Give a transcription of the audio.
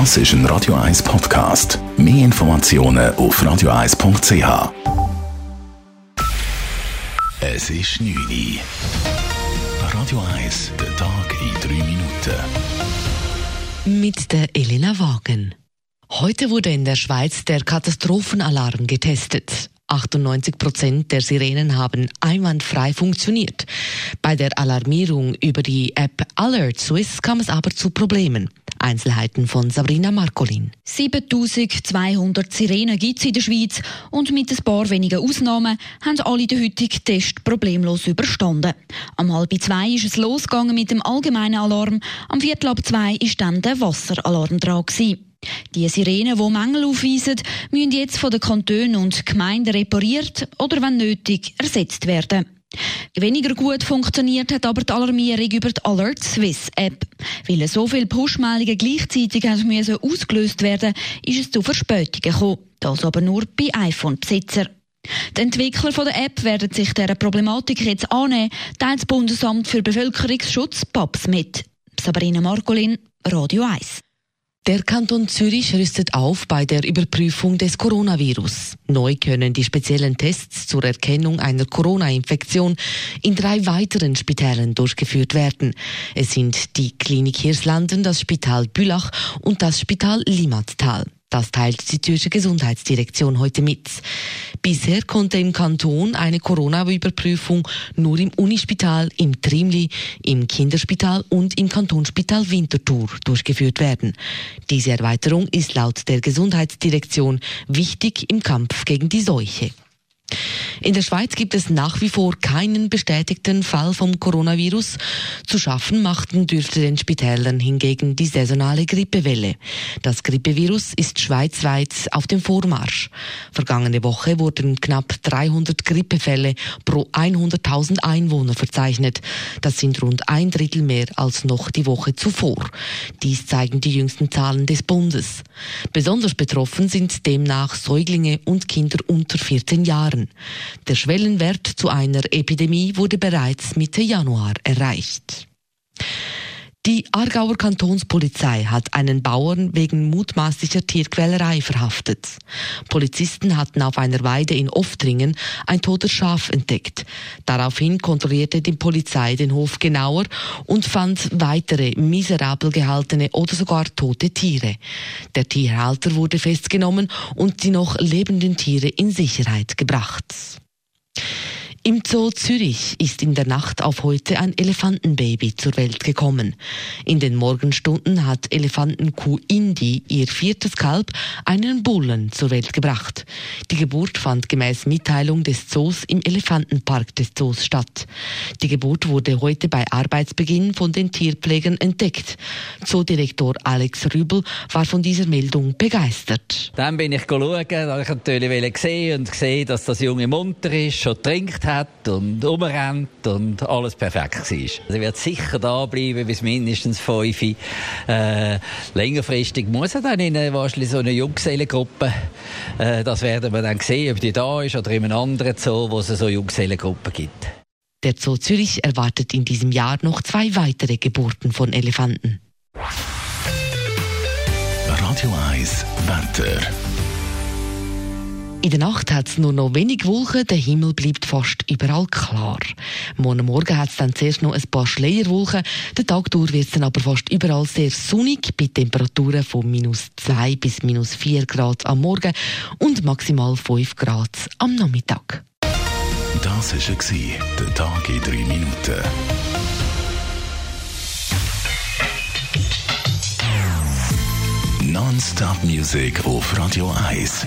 Das ist ein Radio 1 Podcast. Mehr Informationen auf radio1.ch. Es ist 9 Uhr. Radio 1, der Tag in 3 Minuten. Mit der Elena Wagen. Heute wurde in der Schweiz der Katastrophenalarm getestet. 98 Prozent der Sirenen haben einwandfrei funktioniert. Bei der Alarmierung über die App Alert Swiss kam es aber zu Problemen. Einzelheiten von Sabrina Marcolin. 7200 Sirenen gibt es in der Schweiz und mit ein paar wenigen Ausnahmen haben alle den heutigen Test problemlos überstanden. Am halb zwei ist es losgegangen mit dem allgemeinen Alarm, am viertel ab zwei ist dann der Wasseralarm dran gewesen. Die Sirenen, die Mängel aufweisen, müssen jetzt von den Kantonen und Gemeinden repariert oder, wenn nötig, ersetzt werden. Weniger gut funktioniert hat aber die Alarmierung über die Alert Swiss App. Weil so viele Push-Meldungen gleichzeitig müssen ausgelöst werden ist es zu Verspätungen gekommen. Das aber nur bei iPhone-Besitzer. Die Entwickler der App werden sich dieser Problematik jetzt annehmen, teilt das Bundesamt für Bevölkerungsschutz PAPS mit. Sabrina Margolin, Radio 1. Der Kanton Zürich rüstet auf bei der Überprüfung des Coronavirus. Neu können die speziellen Tests zur Erkennung einer Corona-Infektion in drei weiteren Spitälern durchgeführt werden. Es sind die Klinik Hirslanden, das Spital Bülach und das Spital Limattal. Das teilt die Zürcher Gesundheitsdirektion heute mit. Bisher konnte im Kanton eine Corona-Überprüfung nur im Unispital, im Trimli, im Kinderspital und im Kantonsspital Winterthur durchgeführt werden. Diese Erweiterung ist laut der Gesundheitsdirektion wichtig im Kampf gegen die Seuche. In der Schweiz gibt es nach wie vor keinen bestätigten Fall vom Coronavirus. Zu schaffen machten dürfte den Spitälern hingegen die saisonale Grippewelle. Das Grippevirus ist schweizweit auf dem Vormarsch. Vergangene Woche wurden knapp 300 Grippefälle pro 100.000 Einwohner verzeichnet. Das sind rund ein Drittel mehr als noch die Woche zuvor. Dies zeigen die jüngsten Zahlen des Bundes. Besonders betroffen sind demnach Säuglinge und Kinder unter 14 Jahren. Der Schwellenwert zu einer Epidemie wurde bereits Mitte Januar erreicht. Die Aargauer Kantonspolizei hat einen Bauern wegen mutmaßlicher Tierquälerei verhaftet. Polizisten hatten auf einer Weide in Oftringen ein totes Schaf entdeckt. Daraufhin kontrollierte die Polizei den Hof genauer und fand weitere miserabel gehaltene oder sogar tote Tiere. Der Tierhalter wurde festgenommen und die noch lebenden Tiere in Sicherheit gebracht. Im Zoo Zürich ist in der Nacht auf heute ein Elefantenbaby zur Welt gekommen. In den Morgenstunden hat Elefantenkuh Indi ihr viertes Kalb, einen Bullen, zur Welt gebracht. Die Geburt fand gemäß Mitteilung des Zoos im Elefantenpark des Zoos statt. Die Geburt wurde heute bei Arbeitsbeginn von den Tierpflegern entdeckt. Zoodirektor Alex Rübel war von dieser Meldung begeistert. Dann bin ich schauen, da ich natürlich gesehen und gesehen, dass das Junge munter ist, schon trinkt hat hat und umrennt und alles perfekt war. Also wird sicher da bleiben bis mindestens fünf. Äh, längerfristig muss er dann in eine, wahrscheinlich so eine Junggesellengruppe. Äh, das werden wir dann sehen, ob die da ist oder in einem anderen Zoo, wo es so Junggesellengruppen gibt. Der Zoo Zürich erwartet in diesem Jahr noch zwei weitere Geburten von Elefanten. Radio 1 Wetter. In der Nacht hat es nur noch wenig Wolken, der Himmel bleibt fast überall klar. Morgen Morgen hat es dann zuerst noch ein paar Schleierwolken, der Tag durch wird es dann aber fast überall sehr sonnig, bei Temperaturen von minus 2 bis minus 4 Grad am Morgen und maximal 5 Grad am Nachmittag. Das war der Tag in 3 Minuten. Non-Stop-Musik auf Radio 1